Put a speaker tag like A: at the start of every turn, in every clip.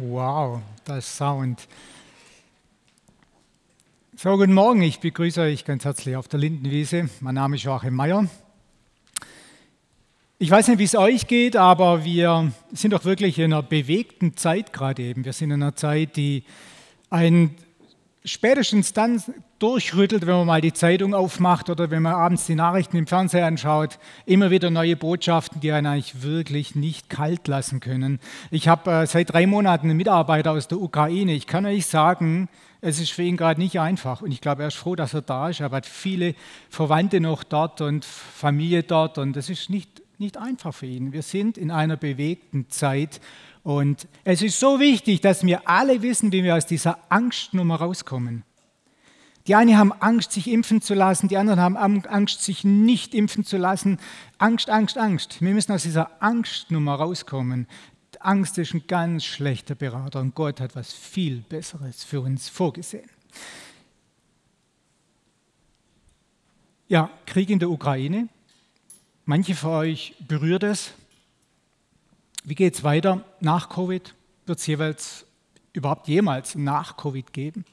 A: Wow, das Sound. So, guten Morgen, ich begrüße euch ganz herzlich auf der Lindenwiese. Mein Name ist Joachim Meyer. Ich weiß nicht, wie es euch geht, aber wir sind doch wirklich in einer bewegten Zeit gerade eben. Wir sind in einer Zeit, die einen spätestens dann durchrüttelt, wenn man mal die Zeitung aufmacht oder wenn man abends die Nachrichten im Fernsehen anschaut, immer wieder neue Botschaften, die einen eigentlich wirklich nicht kalt lassen können. Ich habe äh, seit drei Monaten einen Mitarbeiter aus der Ukraine. Ich kann euch sagen, es ist für ihn gerade nicht einfach und ich glaube, er ist froh, dass er da ist. Er hat viele Verwandte noch dort und Familie dort und es ist nicht, nicht einfach für ihn. Wir sind in einer bewegten Zeit und es ist so wichtig, dass wir alle wissen, wie wir aus dieser Angstnummer rauskommen. Die einen haben Angst, sich impfen zu lassen, die anderen haben Angst, sich nicht impfen zu lassen. Angst, Angst, Angst. Wir müssen aus dieser Angstnummer rauskommen. Angst ist ein ganz schlechter Berater und Gott hat was viel Besseres für uns vorgesehen. Ja, Krieg in der Ukraine. Manche von euch berührt es. Wie geht es weiter nach Covid? Wird es jeweils überhaupt jemals nach Covid geben?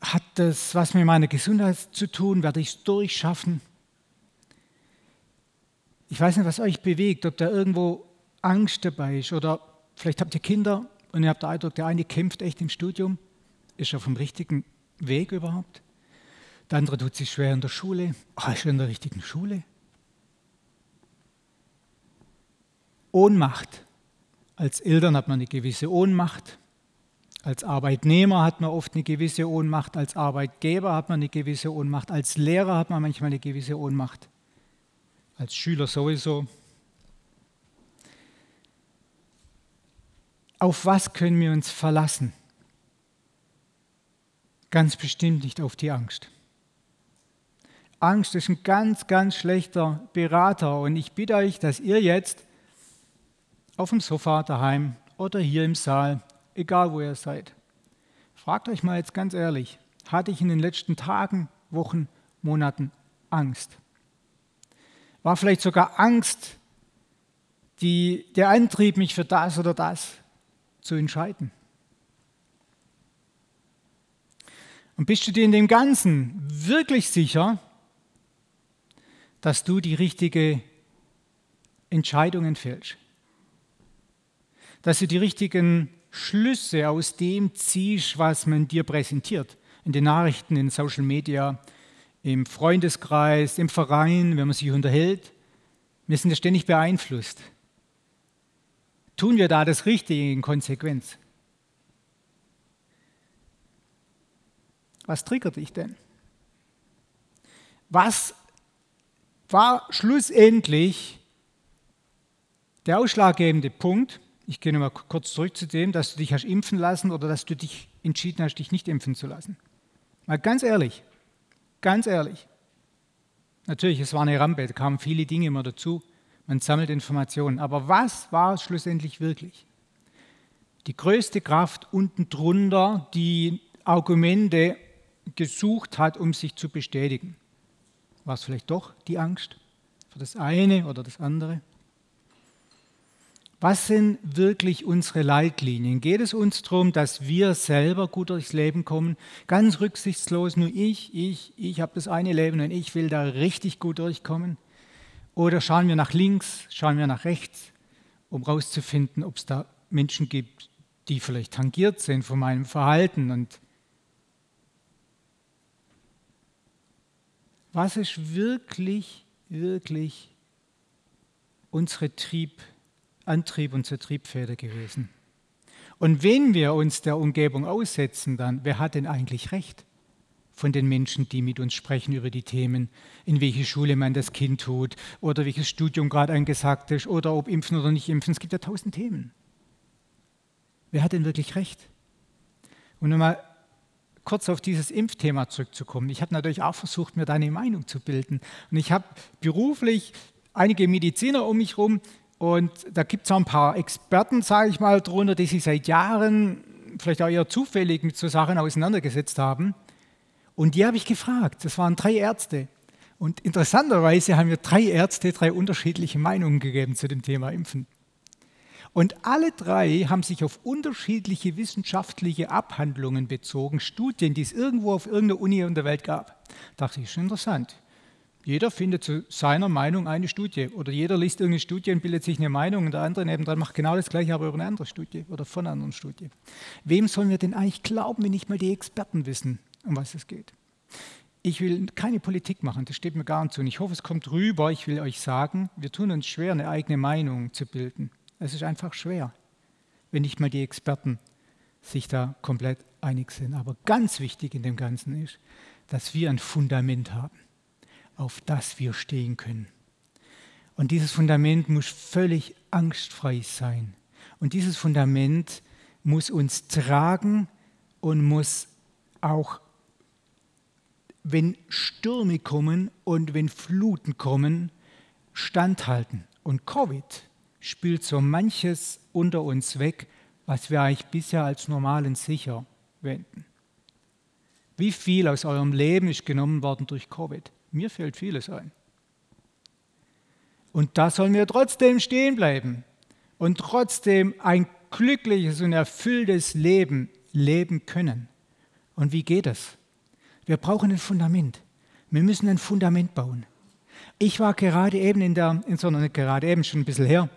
A: Hat das was mit meiner Gesundheit zu tun? Werde ich es durchschaffen? Ich weiß nicht, was euch bewegt, ob da irgendwo Angst dabei ist oder vielleicht habt ihr Kinder und ihr habt den Eindruck, der eine kämpft echt im Studium. Ist er vom richtigen Weg überhaupt? Der andere tut sich schwer in der Schule. Ach, ist er in der richtigen Schule? Ohnmacht. Als Eltern hat man eine gewisse Ohnmacht. Als Arbeitnehmer hat man oft eine gewisse Ohnmacht, als Arbeitgeber hat man eine gewisse Ohnmacht, als Lehrer hat man manchmal eine gewisse Ohnmacht, als Schüler sowieso. Auf was können wir uns verlassen? Ganz bestimmt nicht auf die Angst. Angst ist ein ganz, ganz schlechter Berater und ich bitte euch, dass ihr jetzt auf dem Sofa daheim oder hier im Saal egal wo ihr seid. Fragt euch mal jetzt ganz ehrlich, hatte ich in den letzten Tagen, Wochen, Monaten Angst? War vielleicht sogar Angst die, der Antrieb, mich für das oder das zu entscheiden? Und bist du dir in dem Ganzen wirklich sicher, dass du die richtige Entscheidungen fällst? Dass du die richtigen Schlüsse aus dem ziehst, was man dir präsentiert. In den Nachrichten, in Social Media, im Freundeskreis, im Verein, wenn man sich unterhält. Wir sind ja ständig beeinflusst. Tun wir da das Richtige in Konsequenz? Was triggert dich denn? Was war schlussendlich der ausschlaggebende Punkt, ich gehe nochmal kurz zurück zu dem, dass du dich hast impfen lassen oder dass du dich entschieden hast, dich nicht impfen zu lassen. Mal ganz ehrlich, ganz ehrlich. Natürlich, es war eine Rampe, da kamen viele Dinge immer dazu. Man sammelt Informationen. Aber was war es schlussendlich wirklich? Die größte Kraft unten drunter, die Argumente gesucht hat, um sich zu bestätigen. War es vielleicht doch die Angst für das eine oder das andere? Was sind wirklich unsere Leitlinien? Geht es uns darum, dass wir selber gut durchs Leben kommen, ganz rücksichtslos, nur ich, ich, ich habe das eine Leben und ich will da richtig gut durchkommen? Oder schauen wir nach links, schauen wir nach rechts, um herauszufinden, ob es da Menschen gibt, die vielleicht tangiert sind von meinem Verhalten und was ist wirklich, wirklich unsere Trieb? Antrieb und zur Triebfeder gewesen. Und wenn wir uns der Umgebung aussetzen, dann, wer hat denn eigentlich recht? Von den Menschen, die mit uns sprechen über die Themen, in welche Schule man das Kind tut oder welches Studium gerade angesagt ist oder ob impfen oder nicht impfen. Es gibt ja tausend Themen. Wer hat denn wirklich recht? Und nochmal kurz auf dieses Impfthema zurückzukommen. Ich habe natürlich auch versucht, mir da eine Meinung zu bilden. Und ich habe beruflich einige Mediziner um mich herum, und da gibt es ein paar Experten, sage ich mal, drunter, die sich seit Jahren, vielleicht auch eher zufällig mit so Sachen auseinandergesetzt haben. Und die habe ich gefragt. Das waren drei Ärzte. Und interessanterweise haben mir drei Ärzte drei unterschiedliche Meinungen gegeben zu dem Thema Impfen. Und alle drei haben sich auf unterschiedliche wissenschaftliche Abhandlungen bezogen, Studien, die es irgendwo auf irgendeiner Uni in der Welt gab. Da dachte ich, schon interessant. Jeder findet zu seiner Meinung eine Studie oder jeder liest irgendeine Studie und bildet sich eine Meinung und der andere nebendran macht genau das gleiche, aber über eine andere Studie oder von einer anderen Studie. Wem sollen wir denn eigentlich glauben, wenn nicht mal die Experten wissen, um was es geht? Ich will keine Politik machen, das steht mir gar nicht zu. Und ich hoffe, es kommt rüber. Ich will euch sagen, wir tun uns schwer, eine eigene Meinung zu bilden. Es ist einfach schwer, wenn nicht mal die Experten sich da komplett einig sind. Aber ganz wichtig in dem Ganzen ist, dass wir ein Fundament haben auf das wir stehen können. Und dieses Fundament muss völlig angstfrei sein. Und dieses Fundament muss uns tragen und muss auch, wenn Stürme kommen und wenn Fluten kommen, standhalten. Und Covid spült so manches unter uns weg, was wir eigentlich bisher als normal und sicher wenden. Wie viel aus eurem Leben ist genommen worden durch Covid? Mir fällt vieles ein. Und da sollen wir trotzdem stehen bleiben und trotzdem ein glückliches und erfülltes Leben leben können. Und wie geht das? Wir brauchen ein Fundament. Wir müssen ein Fundament bauen. Ich war gerade eben in der, sondern gerade eben schon ein bisschen her,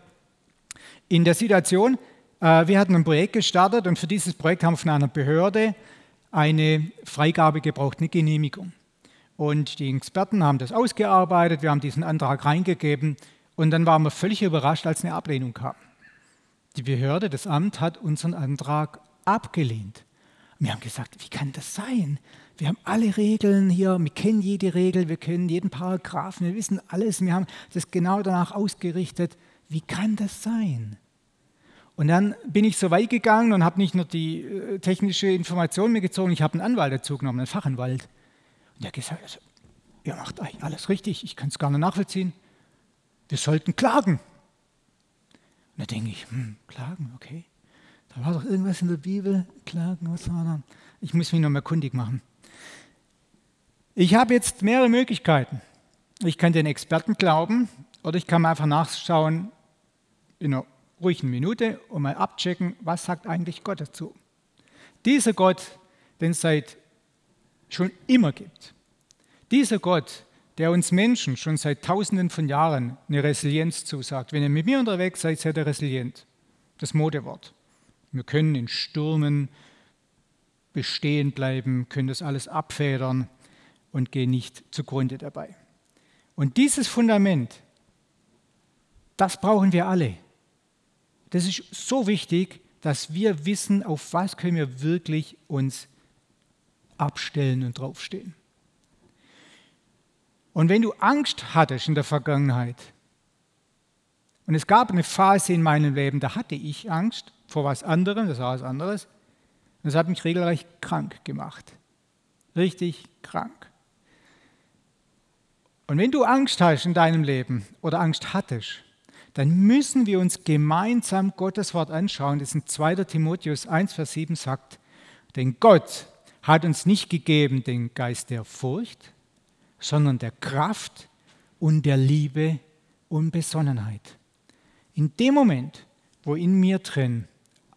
A: in der Situation, äh, wir hatten ein Projekt gestartet und für dieses Projekt haben wir von einer Behörde eine Freigabe gebraucht, eine Genehmigung. Und die Experten haben das ausgearbeitet, wir haben diesen Antrag reingegeben und dann waren wir völlig überrascht, als eine Ablehnung kam. Die Behörde, das Amt hat unseren Antrag abgelehnt. Wir haben gesagt, wie kann das sein? Wir haben alle Regeln hier, wir kennen jede Regel, wir kennen jeden Paragraphen, wir wissen alles, wir haben das genau danach ausgerichtet. Wie kann das sein? Und dann bin ich so weit gegangen und habe nicht nur die äh, technische Information mir gezogen, ich habe einen Anwalt dazu genommen, einen Fachanwalt. Und er hat gesagt, also, ihr macht eigentlich alles richtig, ich kann es gar nicht nachvollziehen. Wir sollten klagen. Und da denke ich, hm, klagen, okay. Da war doch irgendwas in der Bibel, klagen, was war da? Ich muss mich noch mal kundig machen. Ich habe jetzt mehrere Möglichkeiten. Ich kann den Experten glauben oder ich kann mal einfach nachschauen in einer ruhigen Minute und mal abchecken, was sagt eigentlich Gott dazu. Dieser Gott, den seit schon immer gibt. Dieser Gott, der uns Menschen schon seit Tausenden von Jahren eine Resilienz zusagt. Wenn ihr mit mir unterwegs seid, seid ihr resilient. Das Modewort. Wir können in Stürmen bestehen bleiben, können das alles abfedern und gehen nicht zugrunde dabei. Und dieses Fundament, das brauchen wir alle. Das ist so wichtig, dass wir wissen, auf was können wir wirklich uns abstellen und draufstehen. Und wenn du Angst hattest in der Vergangenheit, und es gab eine Phase in meinem Leben, da hatte ich Angst vor was anderem, das war was anderes, und das hat mich regelrecht krank gemacht. Richtig krank. Und wenn du Angst hast in deinem Leben oder Angst hattest, dann müssen wir uns gemeinsam Gottes Wort anschauen, das in 2. Timotheus 1, Vers 7 sagt, denn Gott hat uns nicht gegeben den Geist der Furcht, sondern der Kraft und der Liebe und Besonnenheit. In dem Moment, wo in mir drin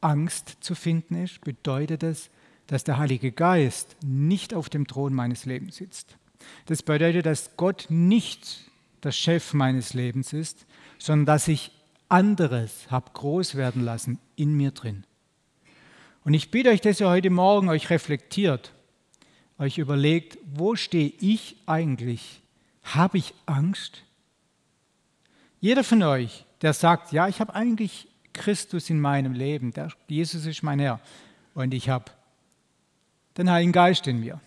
A: Angst zu finden ist, bedeutet es, dass der Heilige Geist nicht auf dem Thron meines Lebens sitzt. Das bedeutet, dass Gott nicht der Chef meines Lebens ist, sondern dass ich anderes habe groß werden lassen in mir drin. Und ich bitte euch, dass ihr heute Morgen euch reflektiert, euch überlegt, wo stehe ich eigentlich? Habe ich Angst? Jeder von euch, der sagt, ja, ich habe eigentlich Christus in meinem Leben, der, Jesus ist mein Herr und ich habe den Heiligen Geist in mir,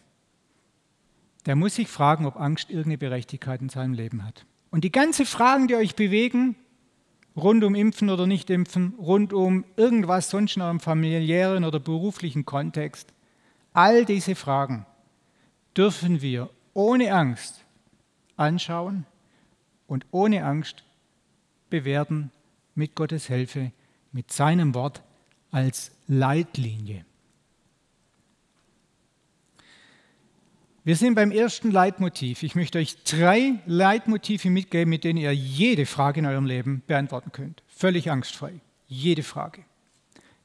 A: der muss sich fragen, ob Angst irgendeine Berechtigkeit in seinem Leben hat. Und die ganzen Fragen, die euch bewegen, rund um Impfen oder Nicht-Impfen, rund um irgendwas sonst in eurem familiären oder beruflichen Kontext. All diese Fragen dürfen wir ohne Angst anschauen und ohne Angst bewerten mit Gottes Hilfe, mit seinem Wort als Leitlinie. Wir sind beim ersten Leitmotiv. Ich möchte euch drei Leitmotive mitgeben, mit denen ihr jede Frage in eurem Leben beantworten könnt. Völlig angstfrei. Jede Frage.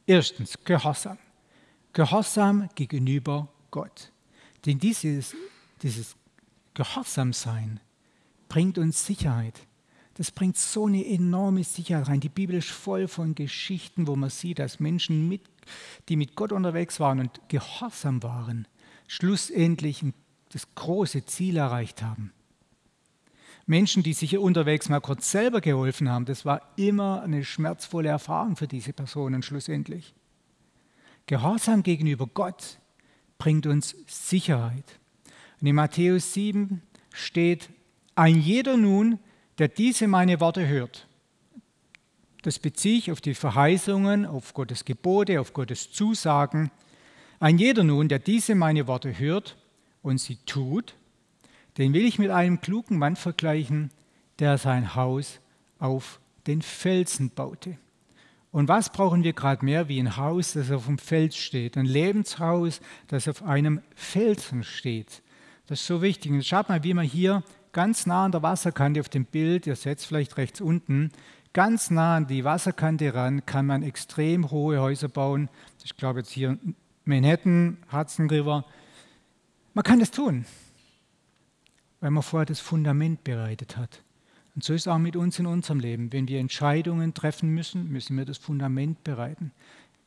A: Erstens, Gehorsam. Gehorsam gegenüber Gott. Denn dieses, dieses Gehorsamsein bringt uns Sicherheit. Das bringt so eine enorme Sicherheit rein. Die Bibel ist voll von Geschichten, wo man sieht, dass Menschen, mit, die mit Gott unterwegs waren und gehorsam waren, schlussendlich das große Ziel erreicht haben. Menschen, die sich unterwegs mal kurz selber geholfen haben, das war immer eine schmerzvolle Erfahrung für diese Personen schlussendlich. Gehorsam gegenüber Gott bringt uns Sicherheit. Und in Matthäus 7 steht, ein jeder nun, der diese meine Worte hört. Das beziehe ich auf die Verheißungen, auf Gottes Gebote, auf Gottes Zusagen. Ein jeder nun, der diese meine Worte hört und sie tut, den will ich mit einem klugen Mann vergleichen, der sein Haus auf den Felsen baute. Und was brauchen wir gerade mehr wie ein Haus, das auf dem Fels steht? Ein Lebenshaus, das auf einem Felsen steht. Das ist so wichtig. Und schaut mal, wie man hier ganz nah an der Wasserkante auf dem Bild, ihr seht es vielleicht rechts unten, ganz nah an die Wasserkante ran, kann man extrem hohe Häuser bauen. Ich glaube jetzt hier Manhattan, Hudson River. Man kann das tun weil man vorher das Fundament bereitet hat. Und so ist es auch mit uns in unserem Leben. Wenn wir Entscheidungen treffen müssen, müssen wir das Fundament bereiten.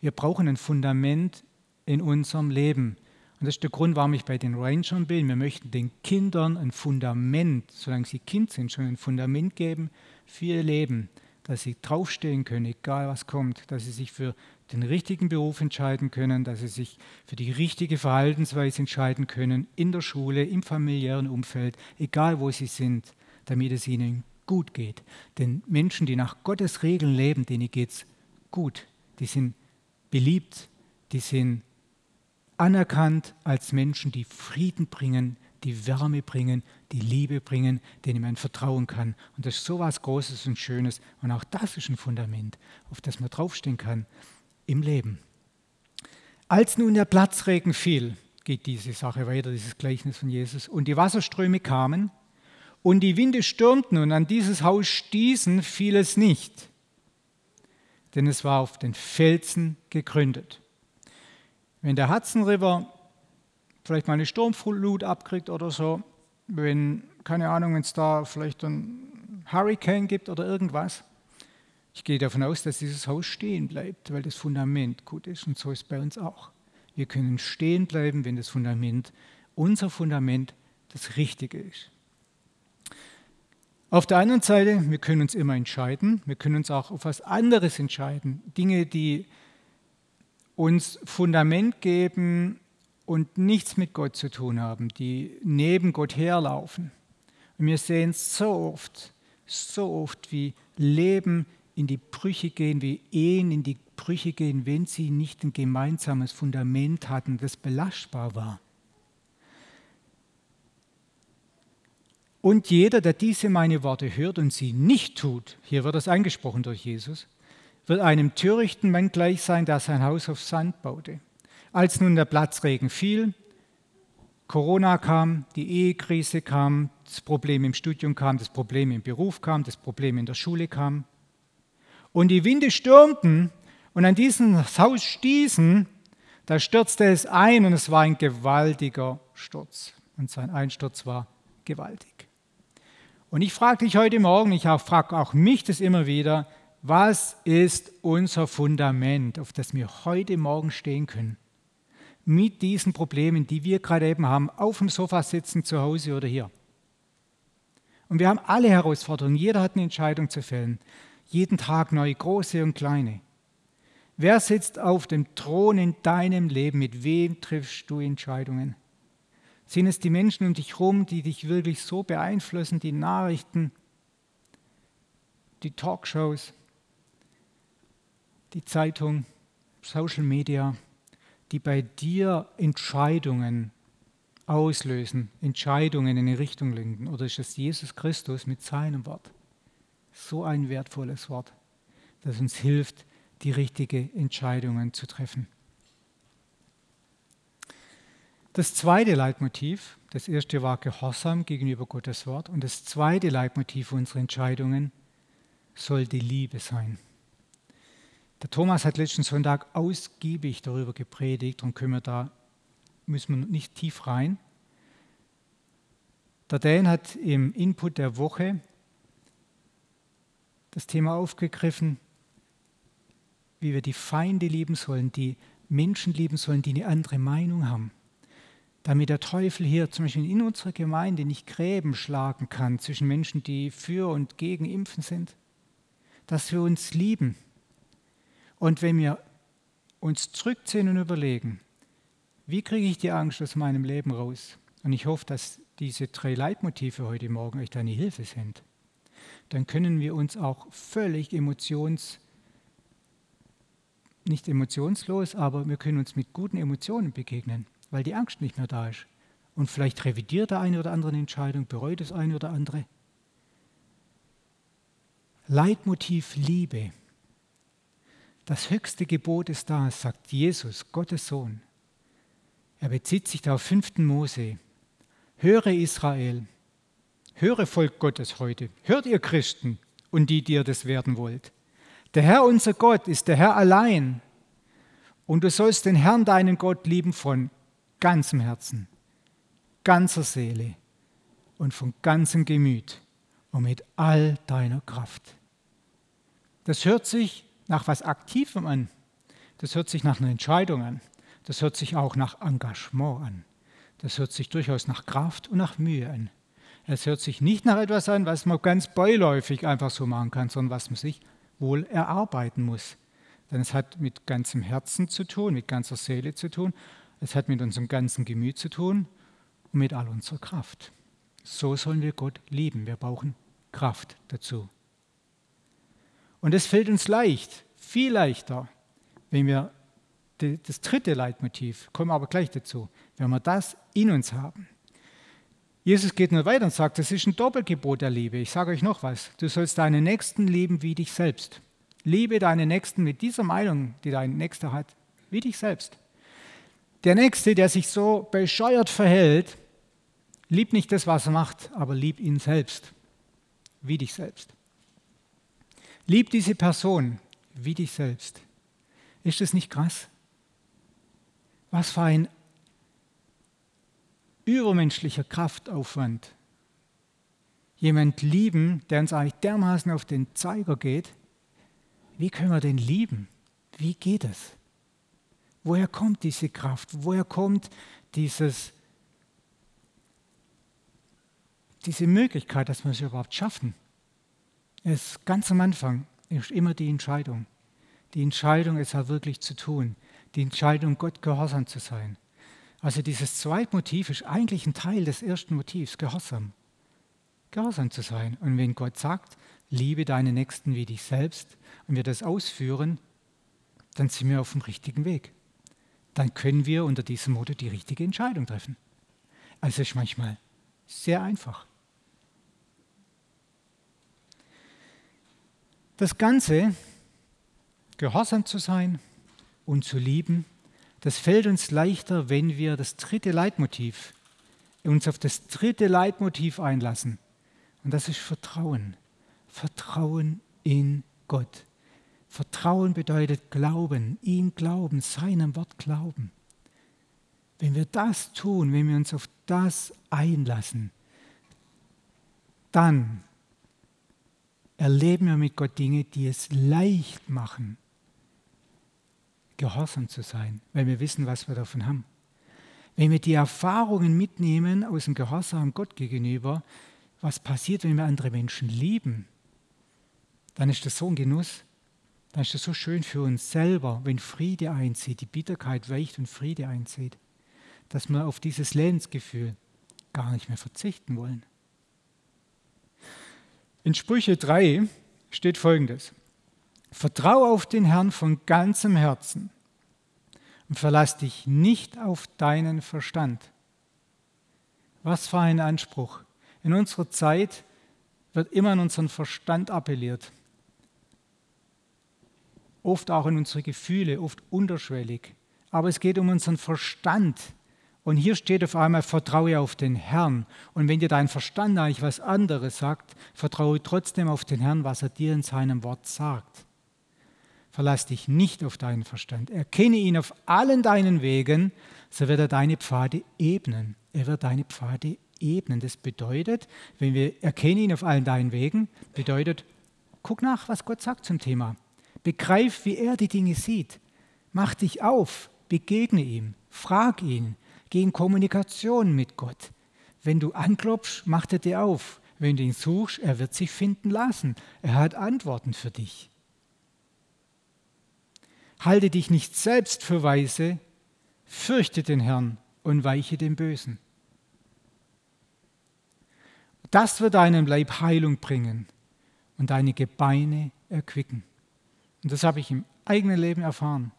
A: Wir brauchen ein Fundament in unserem Leben. Und das ist der Grund, warum ich bei den Rangern bin. Wir möchten den Kindern ein Fundament, solange sie Kind sind, schon ein Fundament geben für ihr Leben, dass sie draufstehen können, egal was kommt, dass sie sich für den richtigen Beruf entscheiden können, dass sie sich für die richtige Verhaltensweise entscheiden können, in der Schule, im familiären Umfeld, egal wo sie sind, damit es ihnen gut geht. Denn Menschen, die nach Gottes Regeln leben, denen geht es gut. Die sind beliebt, die sind anerkannt als Menschen, die Frieden bringen, die Wärme bringen, die Liebe bringen, denen man vertrauen kann. Und das ist so was Großes und Schönes. Und auch das ist ein Fundament, auf das man draufstehen kann im Leben. Als nun der Platzregen fiel, geht diese Sache weiter, dieses Gleichnis von Jesus, und die Wasserströme kamen und die Winde stürmten und an dieses Haus stießen, fiel es nicht, denn es war auf den Felsen gegründet. Wenn der Hudson River vielleicht mal eine Sturmflut abkriegt oder so, wenn, keine Ahnung, wenn es da vielleicht ein Hurricane gibt oder irgendwas, ich gehe davon aus, dass dieses Haus stehen bleibt, weil das Fundament gut ist. Und so ist es bei uns auch. Wir können stehen bleiben, wenn das Fundament, unser Fundament, das Richtige ist. Auf der anderen Seite, wir können uns immer entscheiden. Wir können uns auch auf was anderes entscheiden. Dinge, die uns Fundament geben und nichts mit Gott zu tun haben, die neben Gott herlaufen. Und wir sehen so oft, so oft, wie Leben in die Brüche gehen, wie Ehen in die Brüche gehen, wenn sie nicht ein gemeinsames Fundament hatten, das belastbar war. Und jeder, der diese meine Worte hört und sie nicht tut, hier wird das angesprochen durch Jesus, wird einem törichten Mann gleich sein, der sein Haus auf Sand baute. Als nun der Platzregen fiel, Corona kam, die Ehekrise kam, das Problem im Studium kam, das Problem im Beruf kam, das Problem in der Schule kam, und die Winde stürmten und an dieses Haus stießen, da stürzte es ein und es war ein gewaltiger Sturz. Und sein Einsturz war gewaltig. Und ich frage dich heute Morgen, ich frage auch mich das immer wieder, was ist unser Fundament, auf das wir heute Morgen stehen können? Mit diesen Problemen, die wir gerade eben haben, auf dem Sofa sitzen, zu Hause oder hier. Und wir haben alle Herausforderungen, jeder hat eine Entscheidung zu fällen jeden Tag neu, große und kleine. Wer sitzt auf dem Thron in deinem Leben? Mit wem triffst du Entscheidungen? Sind es die Menschen um dich herum, die dich wirklich so beeinflussen, die Nachrichten, die Talkshows, die Zeitung, Social Media, die bei dir Entscheidungen auslösen, Entscheidungen in eine Richtung lenken? Oder ist es Jesus Christus mit seinem Wort? so ein wertvolles Wort, das uns hilft, die richtigen Entscheidungen zu treffen. Das zweite Leitmotiv, das erste war Gehorsam gegenüber Gottes Wort und das zweite Leitmotiv unserer Entscheidungen soll die Liebe sein. Der Thomas hat letzten Sonntag ausgiebig darüber gepredigt und können wir da, müssen wir nicht tief rein. Der Dan hat im Input der Woche das Thema aufgegriffen, wie wir die Feinde lieben sollen, die Menschen lieben sollen, die eine andere Meinung haben. Damit der Teufel hier zum Beispiel in unserer Gemeinde nicht Gräben schlagen kann zwischen Menschen, die für und gegen Impfen sind. Dass wir uns lieben. Und wenn wir uns zurückziehen und überlegen, wie kriege ich die Angst aus meinem Leben raus? Und ich hoffe, dass diese drei Leitmotive heute Morgen euch da eine Hilfe sind. Dann können wir uns auch völlig emotions, nicht emotionslos, aber wir können uns mit guten Emotionen begegnen, weil die Angst nicht mehr da ist. Und vielleicht revidiert der eine oder andere eine Entscheidung, bereut das eine oder andere. Leitmotiv Liebe. Das höchste Gebot ist da, sagt Jesus, Gottes Sohn. Er bezieht sich da auf 5. Mose. Höre Israel, höre Volk Gottes heute, hört ihr Christen und die, die ihr das werden wollt. Der Herr unser Gott ist der Herr allein und du sollst den Herrn deinen Gott lieben von ganzem Herzen, ganzer Seele und von ganzem Gemüt und mit all deiner Kraft. Das hört sich nach was Aktivem an. Das hört sich nach einer Entscheidung an. Das hört sich auch nach Engagement an. Das hört sich durchaus nach Kraft und nach Mühe an. Es hört sich nicht nach etwas an, was man ganz beiläufig einfach so machen kann, sondern was man sich wohl erarbeiten muss. Denn es hat mit ganzem Herzen zu tun, mit ganzer Seele zu tun, es hat mit unserem ganzen Gemüt zu tun und mit all unserer Kraft. So sollen wir Gott lieben. Wir brauchen Kraft dazu. Und es fällt uns leicht, viel leichter, wenn wir das dritte Leitmotiv, kommen aber gleich dazu, wenn wir das in uns haben. Jesus geht nur weiter und sagt, das ist ein Doppelgebot der Liebe. Ich sage euch noch was. Du sollst deinen Nächsten lieben wie dich selbst. Liebe deinen Nächsten mit dieser Meinung, die dein Nächster hat, wie dich selbst. Der Nächste, der sich so bescheuert verhält, liebt nicht das, was er macht, aber lieb ihn selbst, wie dich selbst. Lieb diese Person wie dich selbst. Ist das nicht krass? Was für ein übermenschlicher Kraftaufwand. Jemand lieben, der uns eigentlich dermaßen auf den Zeiger geht. Wie können wir den lieben? Wie geht es? Woher kommt diese Kraft? Woher kommt dieses, diese Möglichkeit, dass wir es überhaupt schaffen? Es ganz am Anfang ist immer die Entscheidung. Die Entscheidung, es auch wirklich zu tun. Die Entscheidung, Gott gehorsam zu sein. Also dieses zweite Motiv ist eigentlich ein Teil des ersten Motivs, Gehorsam. Gehorsam zu sein. Und wenn Gott sagt, liebe deine Nächsten wie dich selbst, und wir das ausführen, dann sind wir auf dem richtigen Weg. Dann können wir unter diesem Motto die richtige Entscheidung treffen. Also es ist manchmal sehr einfach. Das Ganze, gehorsam zu sein und zu lieben, das fällt uns leichter, wenn wir das dritte Leitmotiv, uns auf das dritte Leitmotiv einlassen. Und das ist Vertrauen. Vertrauen in Gott. Vertrauen bedeutet Glauben, ihm glauben, seinem Wort glauben. Wenn wir das tun, wenn wir uns auf das einlassen, dann erleben wir mit Gott Dinge, die es leicht machen, gehorsam zu sein, weil wir wissen, was wir davon haben. Wenn wir die Erfahrungen mitnehmen aus dem Gehorsam Gott gegenüber, was passiert, wenn wir andere Menschen lieben, dann ist das so ein Genuss, dann ist das so schön für uns selber, wenn Friede einzieht, die Bitterkeit weicht und Friede einzieht, dass wir auf dieses Lebensgefühl gar nicht mehr verzichten wollen. In Sprüche 3 steht folgendes. Vertraue auf den Herrn von ganzem Herzen und verlass dich nicht auf deinen Verstand. Was für ein Anspruch. In unserer Zeit wird immer an unseren Verstand appelliert. Oft auch in unsere Gefühle, oft unterschwellig. Aber es geht um unseren Verstand. Und hier steht auf einmal, vertraue auf den Herrn. Und wenn dir dein Verstand eigentlich was anderes sagt, vertraue trotzdem auf den Herrn, was er dir in seinem Wort sagt. Verlass dich nicht auf deinen Verstand. Erkenne ihn auf allen deinen Wegen, so wird er deine Pfade ebnen. Er wird deine Pfade ebnen. Das bedeutet, wenn wir erkennen ihn auf allen deinen Wegen, bedeutet, guck nach, was Gott sagt zum Thema. Begreif, wie er die Dinge sieht. Mach dich auf, begegne ihm, frag ihn, geh Kommunikation mit Gott. Wenn du anklopfst, macht er dir auf. Wenn du ihn suchst, er wird sich finden lassen. Er hat Antworten für dich. Halte dich nicht selbst für weise, fürchte den Herrn und weiche dem Bösen. Das wird deinem Leib Heilung bringen und deine Gebeine erquicken. Und das habe ich im eigenen Leben erfahren.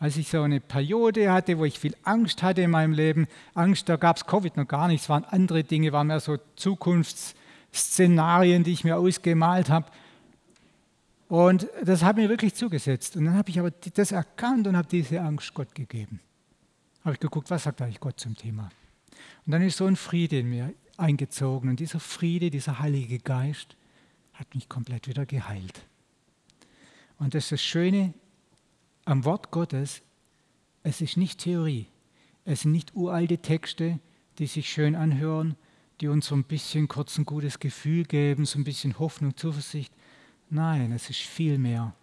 A: Als ich so eine Periode hatte, wo ich viel Angst hatte in meinem Leben, Angst, da gab es Covid noch gar nichts, waren andere Dinge, waren mehr so Zukunftsszenarien, die ich mir ausgemalt habe. Und das hat mir wirklich zugesetzt. Und dann habe ich aber das erkannt und habe diese Angst Gott gegeben. Habe ich geguckt, was sagt eigentlich Gott zum Thema? Und dann ist so ein Friede in mir eingezogen. Und dieser Friede, dieser Heilige Geist hat mich komplett wieder geheilt. Und das ist das Schöne am Wort Gottes. Es ist nicht Theorie. Es sind nicht uralte Texte, die sich schön anhören, die uns so ein bisschen kurz ein gutes Gefühl geben, so ein bisschen Hoffnung, Zuversicht. Nein, es ist viel mehr.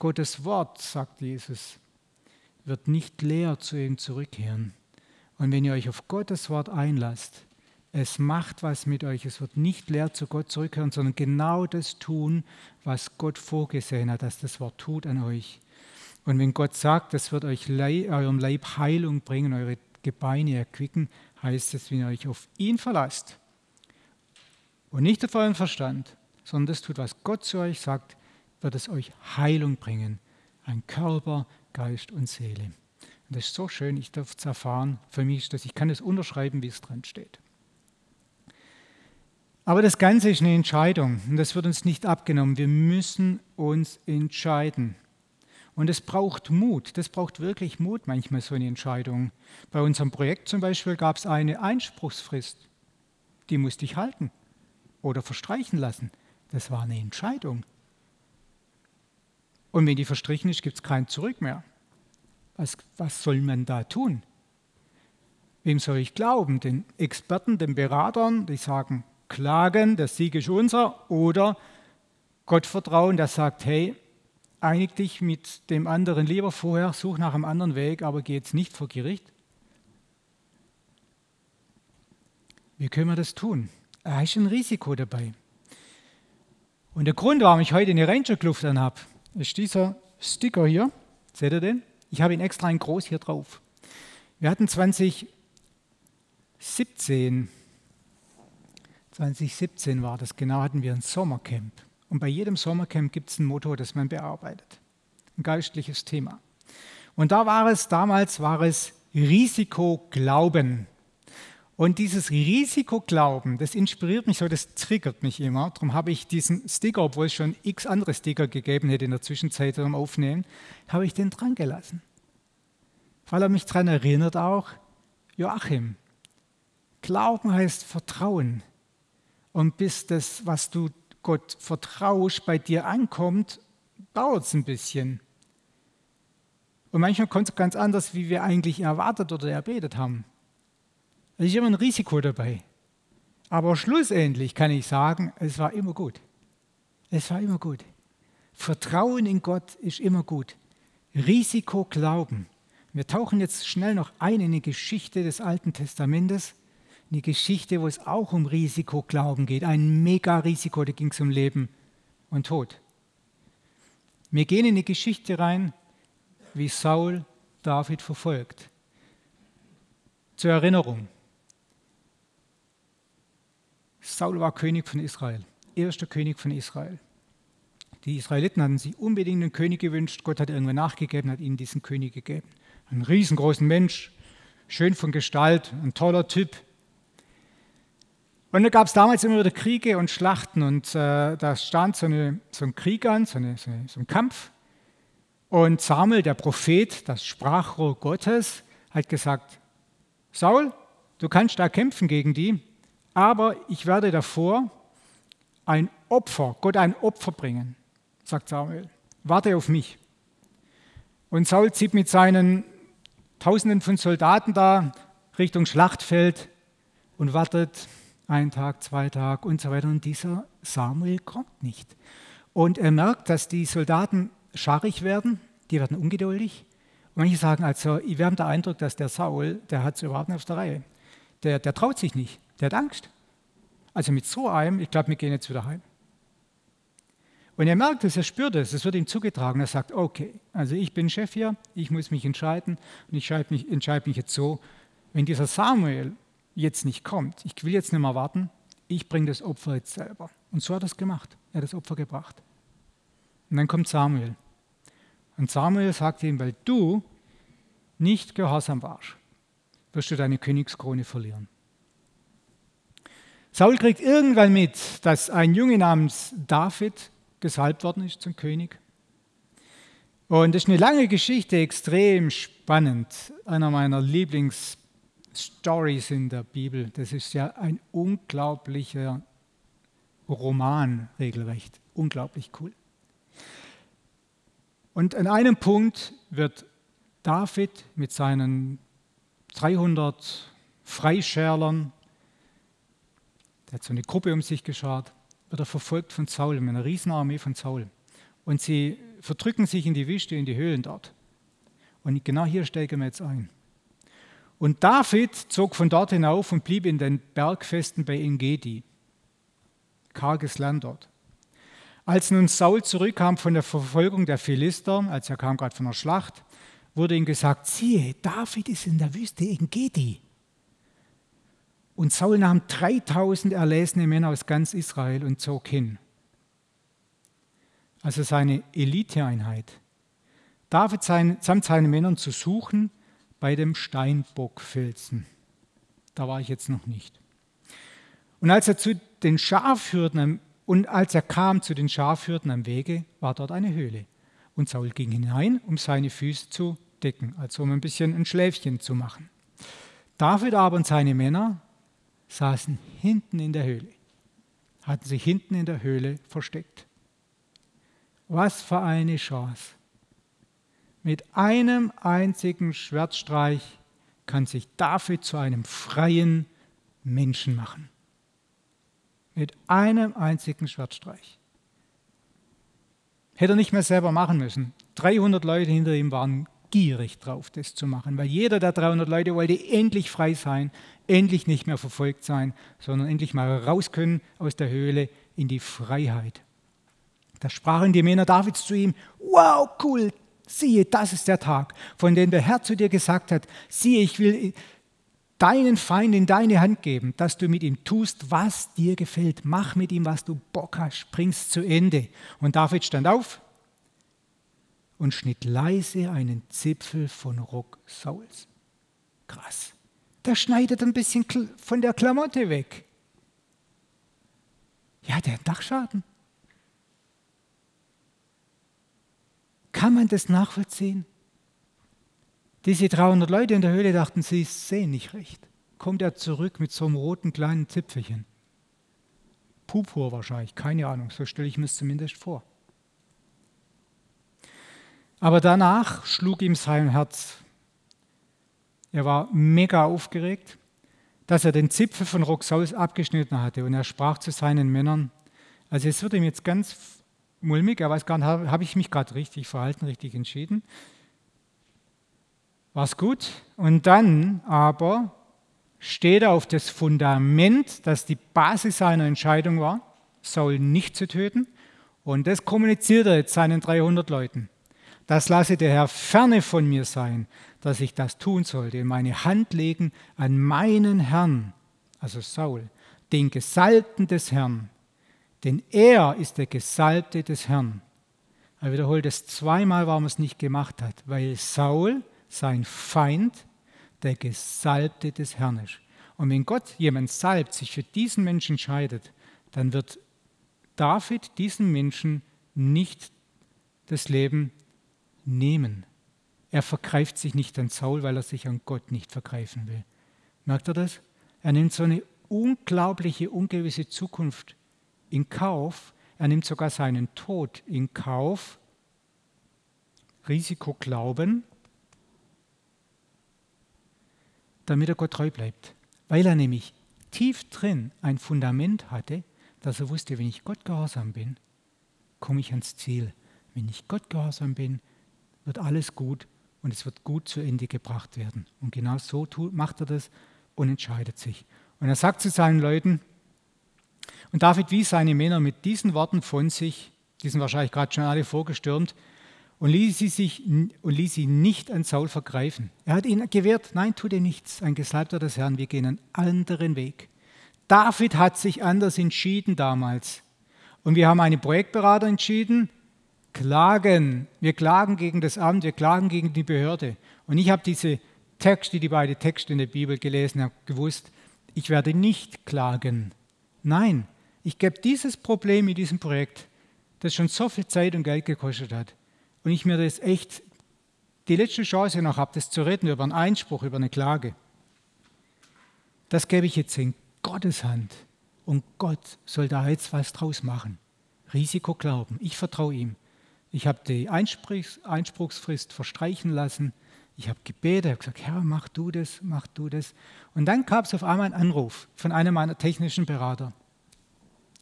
A: Gottes Wort, sagt Jesus, wird nicht leer zu ihm zurückkehren. Und wenn ihr euch auf Gottes Wort einlasst, es macht was mit euch. Es wird nicht leer zu Gott zurückkehren, sondern genau das tun, was Gott vorgesehen hat, dass das Wort tut an euch. Und wenn Gott sagt, das wird euch eurem Leib Heilung bringen, eure Gebeine erquicken, heißt es, wenn ihr euch auf ihn verlasst und nicht auf euren Verstand, sondern das tut, was Gott zu euch sagt, wird es euch Heilung bringen. Ein Körper, Geist und Seele. Und das ist so schön, ich darf es erfahren. Für mich ist das, ich kann es unterschreiben, wie es drin steht. Aber das Ganze ist eine Entscheidung und das wird uns nicht abgenommen. Wir müssen uns entscheiden. Und es braucht Mut, das braucht wirklich Mut manchmal so eine Entscheidung. Bei unserem Projekt zum Beispiel gab es eine Einspruchsfrist, die musste ich halten oder verstreichen lassen. Das war eine Entscheidung. Und wenn die verstrichen ist, gibt es kein Zurück mehr. Was, was soll man da tun? Wem soll ich glauben? Den Experten, den Beratern, die sagen, klagen, der Sieg ist unser, oder Gott vertrauen, der sagt, hey, einig dich mit dem anderen lieber vorher, such nach einem anderen Weg, aber geh jetzt nicht vor Gericht. Wie können wir das tun? Da ist ein Risiko dabei. Und der Grund, warum ich heute eine Ranger-Kluft anhabe, ist dieser Sticker hier. Seht ihr den? Ich habe ihn extra in groß hier drauf. Wir hatten 2017, 2017 war das genau, hatten wir ein Sommercamp. Und bei jedem Sommercamp gibt es ein Motto, das man bearbeitet. Ein geistliches Thema. Und da war es, damals war es Risiko Glauben. Und dieses Risikoglauben, das inspiriert mich so, das triggert mich immer. Darum habe ich diesen Sticker, obwohl es schon x andere Sticker gegeben hätte in der Zwischenzeit beim Aufnehmen, habe ich den dran gelassen. Weil er mich daran erinnert auch, Joachim, Glauben heißt Vertrauen. Und bis das, was du Gott vertraust, bei dir ankommt, dauert es ein bisschen. Und manchmal kommt es ganz anders, wie wir eigentlich erwartet oder erbetet haben. Es ist immer ein Risiko dabei. Aber schlussendlich kann ich sagen, es war immer gut. Es war immer gut. Vertrauen in Gott ist immer gut. Risiko glauben. Wir tauchen jetzt schnell noch ein in die Geschichte des Alten Testamentes. Eine Geschichte, wo es auch um Risikoglauben geht. Ein Mega-Risiko, da ging es um Leben und Tod. Wir gehen in die Geschichte rein, wie Saul David verfolgt. Zur Erinnerung, Saul war König von Israel, erster König von Israel. Die Israeliten hatten sich unbedingt einen König gewünscht. Gott hat irgendwann nachgegeben, hat ihnen diesen König gegeben. Einen riesengroßen Mensch, schön von Gestalt, ein toller Typ. Und da gab es damals immer wieder Kriege und Schlachten und äh, da stand so, eine, so, ein Krieg an, so, eine, so, eine, so ein Kampf. Und Samuel, der Prophet, das Sprachrohr Gottes, hat gesagt, Saul, du kannst da kämpfen gegen die, aber ich werde davor ein Opfer, Gott ein Opfer bringen, sagt Samuel. Warte auf mich. Und Saul zieht mit seinen Tausenden von Soldaten da Richtung Schlachtfeld und wartet einen Tag, zwei Tage und so weiter. Und dieser Samuel kommt nicht. Und er merkt, dass die Soldaten scharrig werden, die werden ungeduldig. Und manche sagen also, wir haben den Eindruck, dass der Saul, der hat es überhaupt nicht auf der Reihe. Der, der traut sich nicht, der hat Angst. Also mit so einem, ich glaube, wir gehen jetzt wieder heim. Und er merkt es, er spürt es, es wird ihm zugetragen. Er sagt, okay, also ich bin Chef hier, ich muss mich entscheiden und ich entscheide mich, entscheide mich jetzt so, wenn dieser Samuel jetzt nicht kommt, ich will jetzt nicht mehr warten, ich bringe das Opfer jetzt selber. Und so hat er es gemacht. Er hat das Opfer gebracht. Und dann kommt Samuel. Und Samuel sagt ihm, weil du nicht gehorsam warst, wirst du deine Königskrone verlieren. Saul kriegt irgendwann mit, dass ein Junge namens David gesalbt worden ist zum König. Und das ist eine lange Geschichte, extrem spannend. Einer meiner Lieblingsstories in der Bibel. Das ist ja ein unglaublicher Roman, regelrecht. Unglaublich cool. Und an einem Punkt wird David mit seinen 300 Freischärlern, der hat so eine Gruppe um sich geschart, wird er verfolgt von Saul, mit einer Riesenarmee von Saul. Und sie verdrücken sich in die Wüste, in die Höhlen dort. Und genau hier steigen wir jetzt ein. Und David zog von dort hinauf und blieb in den Bergfesten bei Engedi. Karges Land dort. Als nun Saul zurückkam von der Verfolgung der Philister, als er kam gerade von der Schlacht, wurde ihm gesagt, siehe, David ist in der Wüste Engedi. Und Saul nahm 3000 erlesene Männer aus ganz Israel und zog hin. Also seine Eliteeinheit. David sein, samt seinen Männern zu suchen bei dem Steinbockfelsen. Da war ich jetzt noch nicht. Und als er zu den Schafhürden und als er kam zu den Schafhürden am Wege, war dort eine Höhle. Und Saul ging hinein, um seine Füße zu decken, also um ein bisschen ein Schläfchen zu machen. David aber und seine Männer saßen hinten in der Höhle, hatten sich hinten in der Höhle versteckt. Was für eine Chance. Mit einem einzigen Schwertstreich kann sich David zu einem freien Menschen machen. Mit einem einzigen Schwertstreich. Hätte er nicht mehr selber machen müssen. 300 Leute hinter ihm waren gierig drauf, das zu machen, weil jeder der 300 Leute wollte endlich frei sein, endlich nicht mehr verfolgt sein, sondern endlich mal raus können aus der Höhle in die Freiheit. Da sprachen die Männer Davids zu ihm, wow, cool, siehe, das ist der Tag, von dem der Herr zu dir gesagt hat, siehe, ich will deinen Feind in deine Hand geben, dass du mit ihm tust, was dir gefällt. Mach mit ihm, was du Bock hast, bring's zu Ende. Und David stand auf, und schnitt leise einen Zipfel von Rock Sauls. Krass. Der schneidet ein bisschen von der Klamotte weg. Ja, der hat Dachschaden. Kann man das nachvollziehen? Diese 300 Leute in der Höhle dachten, sie sehen nicht recht. Kommt er zurück mit so einem roten kleinen Zipfelchen? Pupur wahrscheinlich, keine Ahnung, so stelle ich mir es zumindest vor. Aber danach schlug ihm sein Herz. Er war mega aufgeregt, dass er den Zipfel von Roxaus abgeschnitten hatte. Und er sprach zu seinen Männern, also es wird ihm jetzt ganz mulmig, er weiß gar nicht, habe ich mich gerade richtig verhalten, richtig entschieden. War es gut? Und dann aber steht er auf das Fundament, das die Basis seiner Entscheidung war, Saul nicht zu töten. Und das kommuniziert er jetzt seinen 300 Leuten. Das lasse der Herr ferne von mir sein, dass ich das tun sollte, meine Hand legen an meinen Herrn, also Saul, den Gesalbten des Herrn. Denn er ist der Gesalbte des Herrn. Er wiederholt es zweimal, warum er es nicht gemacht hat, weil Saul, sein Feind, der Gesalbte des Herrn ist. Und wenn Gott jemand salbt, sich für diesen Menschen scheidet, dann wird David diesem Menschen nicht das Leben nehmen. Er vergreift sich nicht an Saul, weil er sich an Gott nicht vergreifen will. Merkt er das? Er nimmt so eine unglaubliche, ungewisse Zukunft in Kauf. Er nimmt sogar seinen Tod in Kauf, Risiko glauben, damit er Gott treu bleibt. Weil er nämlich tief drin ein Fundament hatte, dass er wusste, wenn ich Gott gehorsam bin, komme ich ans Ziel. Wenn ich Gott gehorsam bin, wird alles gut und es wird gut zu Ende gebracht werden. Und genau so macht er das und entscheidet sich. Und er sagt zu seinen Leuten, und David wies seine Männer mit diesen Worten von sich, die sind wahrscheinlich gerade schon alle vorgestürmt, und ließ sie, sich, und ließ sie nicht an Saul vergreifen. Er hat ihnen gewehrt, nein, tu dir nichts, ein Gesalbter des Herrn, wir gehen einen anderen Weg. David hat sich anders entschieden damals. Und wir haben einen Projektberater entschieden, klagen. Wir klagen gegen das Amt, wir klagen gegen die Behörde. Und ich habe diese Texte, die beiden Texte in der Bibel gelesen, habe gewusst, ich werde nicht klagen. Nein, ich gebe dieses Problem in diesem Projekt, das schon so viel Zeit und Geld gekostet hat, und ich mir das echt die letzte Chance noch habe, das zu retten über einen Einspruch, über eine Klage, das gebe ich jetzt in Gottes Hand. Und Gott soll da jetzt was draus machen. Risiko glauben. Ich vertraue ihm. Ich habe die Einspruchsfrist verstreichen lassen. Ich habe gebetet, habe gesagt, Herr, mach du das, mach du das. Und dann gab es auf einmal einen Anruf von einem meiner technischen Berater.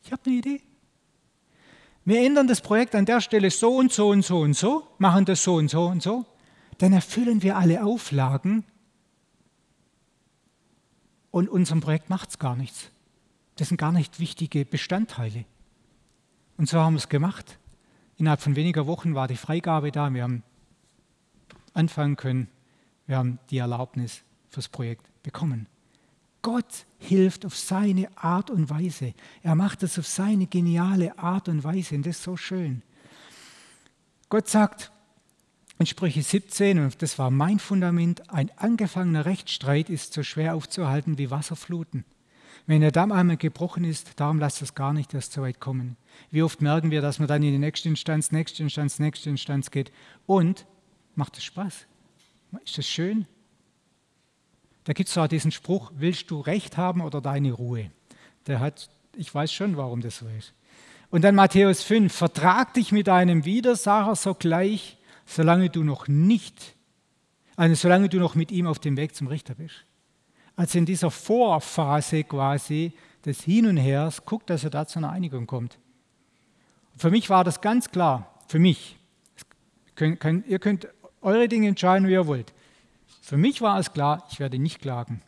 A: Ich habe eine Idee. Wir ändern das Projekt an der Stelle so und so und so und so, machen das so und so und so. Dann erfüllen wir alle Auflagen und unserem Projekt macht es gar nichts. Das sind gar nicht wichtige Bestandteile. Und so haben wir es gemacht. Innerhalb von weniger Wochen war die Freigabe da. Wir haben anfangen können. Wir haben die Erlaubnis fürs Projekt bekommen. Gott hilft auf seine Art und Weise. Er macht es auf seine geniale Art und Weise und das ist so schön. Gott sagt in Sprüche 17, und das war mein Fundament, ein angefangener Rechtsstreit ist so schwer aufzuhalten wie Wasserfluten. Wenn der Damm einmal gebrochen ist, darum lasst es gar nicht erst so weit kommen. Wie oft merken wir, dass man dann in die nächste Instanz, nächste Instanz, nächste Instanz geht und macht es Spaß? Ist das schön? Da gibt es zwar diesen Spruch, willst du Recht haben oder deine Ruhe? Der hat, ich weiß schon, warum das so ist. Und dann Matthäus 5, vertrag dich mit deinem Widersacher sogleich, solange du noch nicht, also solange du noch mit ihm auf dem Weg zum Richter bist. Also in dieser Vorphase quasi des Hin und Hers, guckt, dass er da zu einer Einigung kommt. Für mich war das ganz klar, für mich. Ihr könnt eure Dinge entscheiden, wie ihr wollt. Für mich war es klar, ich werde nicht klagen.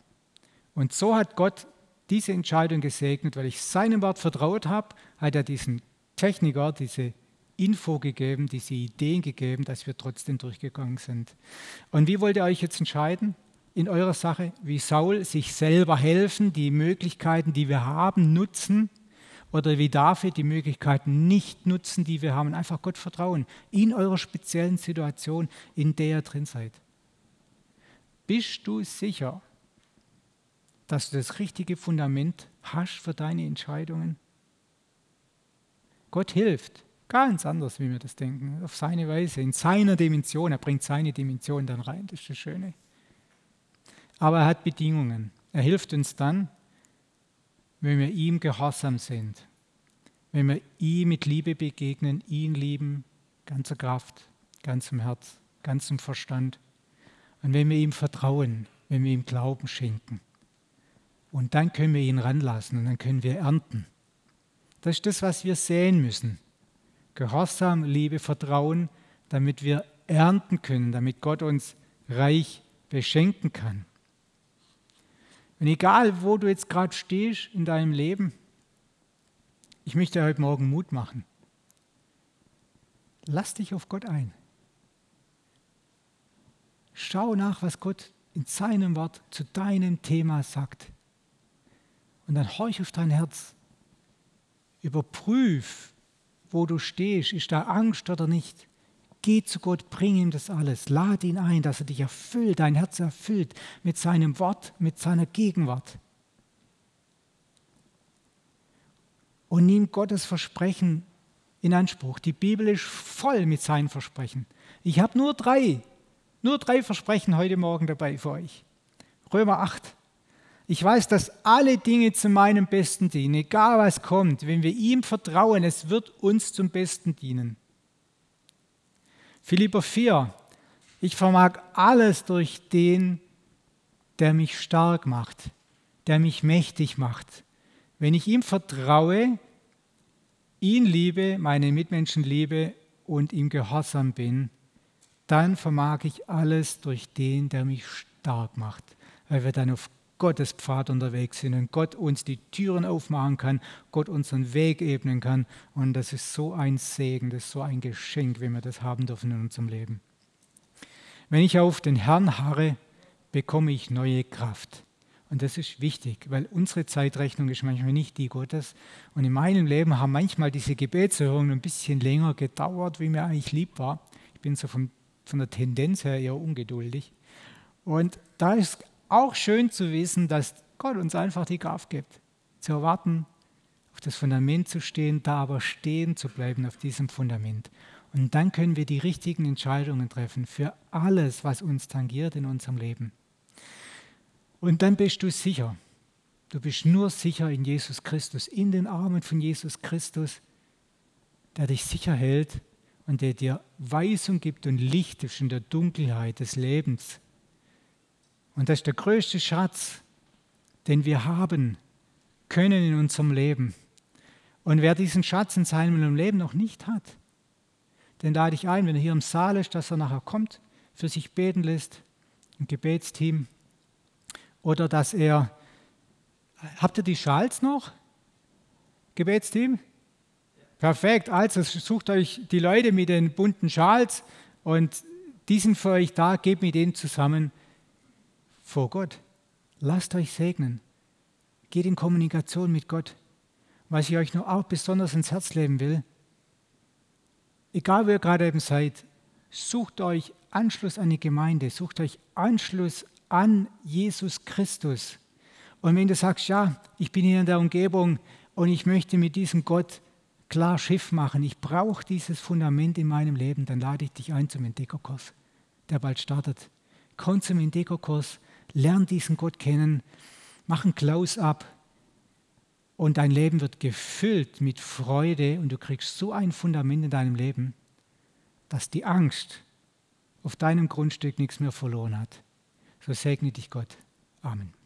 A: Und so hat Gott diese Entscheidung gesegnet, weil ich seinem Wort vertraut habe, hat er diesen Techniker diese Info gegeben, diese Ideen gegeben, dass wir trotzdem durchgegangen sind. Und wie wollt ihr euch jetzt entscheiden in eurer Sache? Wie Saul sich selber helfen, die Möglichkeiten, die wir haben, nutzen? Oder wie David die Möglichkeiten nicht nutzen, die wir haben? Einfach Gott vertrauen in eurer speziellen Situation, in der ihr drin seid. Bist du sicher, dass du das richtige Fundament hast für deine Entscheidungen? Gott hilft ganz anders, wie wir das denken, auf seine Weise, in seiner Dimension. Er bringt seine Dimension dann rein, das ist das Schöne. Aber er hat Bedingungen. Er hilft uns dann, wenn wir ihm gehorsam sind, wenn wir ihm mit Liebe begegnen, ihn lieben, ganzer Kraft, ganzem Herz, ganzem Verstand und wenn wir ihm vertrauen, wenn wir ihm Glauben schenken. Und dann können wir ihn ranlassen und dann können wir ernten. Das ist das, was wir sehen müssen. Gehorsam, Liebe, Vertrauen, damit wir ernten können, damit Gott uns reich beschenken kann. Und egal, wo du jetzt gerade stehst in deinem Leben, ich möchte heute Morgen Mut machen. Lass dich auf Gott ein. Schau nach, was Gott in seinem Wort zu deinem Thema sagt. Und dann horch auf dein Herz. Überprüf, wo du stehst. Ist da Angst oder nicht? Geh zu Gott, bring ihm das alles. Lad ihn ein, dass er dich erfüllt, dein Herz erfüllt mit seinem Wort, mit seiner Gegenwart. Und nimm Gottes Versprechen in Anspruch. Die Bibel ist voll mit seinen Versprechen. Ich habe nur drei nur drei Versprechen heute Morgen dabei für euch. Römer 8. Ich weiß, dass alle Dinge zu meinem Besten dienen, egal was kommt. Wenn wir ihm vertrauen, es wird uns zum Besten dienen. Philipper 4. Ich vermag alles durch den, der mich stark macht, der mich mächtig macht. Wenn ich ihm vertraue, ihn liebe, meine Mitmenschen liebe und ihm gehorsam bin, dann vermag ich alles durch den, der mich stark macht, weil wir dann auf Gottes Pfad unterwegs sind und Gott uns die Türen aufmachen kann, Gott unseren Weg ebnen kann. Und das ist so ein Segen, das ist so ein Geschenk, wenn wir das haben dürfen in unserem Leben. Wenn ich auf den Herrn harre, bekomme ich neue Kraft. Und das ist wichtig, weil unsere Zeitrechnung ist manchmal nicht die Gottes. Und in meinem Leben haben manchmal diese Gebetserhörungen ein bisschen länger gedauert, wie mir eigentlich lieb war. Ich bin so vom von der Tendenz her eher ungeduldig. Und da ist auch schön zu wissen, dass Gott uns einfach die Kraft gibt, zu erwarten, auf das Fundament zu stehen, da aber stehen zu bleiben auf diesem Fundament. Und dann können wir die richtigen Entscheidungen treffen für alles, was uns tangiert in unserem Leben. Und dann bist du sicher. Du bist nur sicher in Jesus Christus, in den Armen von Jesus Christus, der dich sicher hält und der dir Weisung gibt und Licht ist in der Dunkelheit des Lebens. Und das ist der größte Schatz, den wir haben können in unserem Leben. Und wer diesen Schatz in seinem Leben noch nicht hat, den lade ich ein, wenn er hier im Saal ist, dass er nachher kommt, für sich beten lässt, ein Gebetsteam, oder dass er, habt ihr die Schals noch? Gebetsteam? Perfekt, also sucht euch die Leute mit den bunten Schals und die sind für euch da, gebt mit denen zusammen vor Gott. Lasst euch segnen. Geht in Kommunikation mit Gott. Was ich euch nur auch besonders ins Herz legen will, egal wo ihr gerade eben seid, sucht euch Anschluss an die Gemeinde, sucht euch Anschluss an Jesus Christus. Und wenn du sagst, ja, ich bin hier in der Umgebung und ich möchte mit diesem Gott klar Schiff machen, ich brauche dieses Fundament in meinem Leben, dann lade ich dich ein zum Entdeckerkurs, der bald startet. Komm zum Entdeckerkurs, lern diesen Gott kennen, mach ein Close-up und dein Leben wird gefüllt mit Freude und du kriegst so ein Fundament in deinem Leben, dass die Angst auf deinem Grundstück nichts mehr verloren hat. So segne dich Gott. Amen.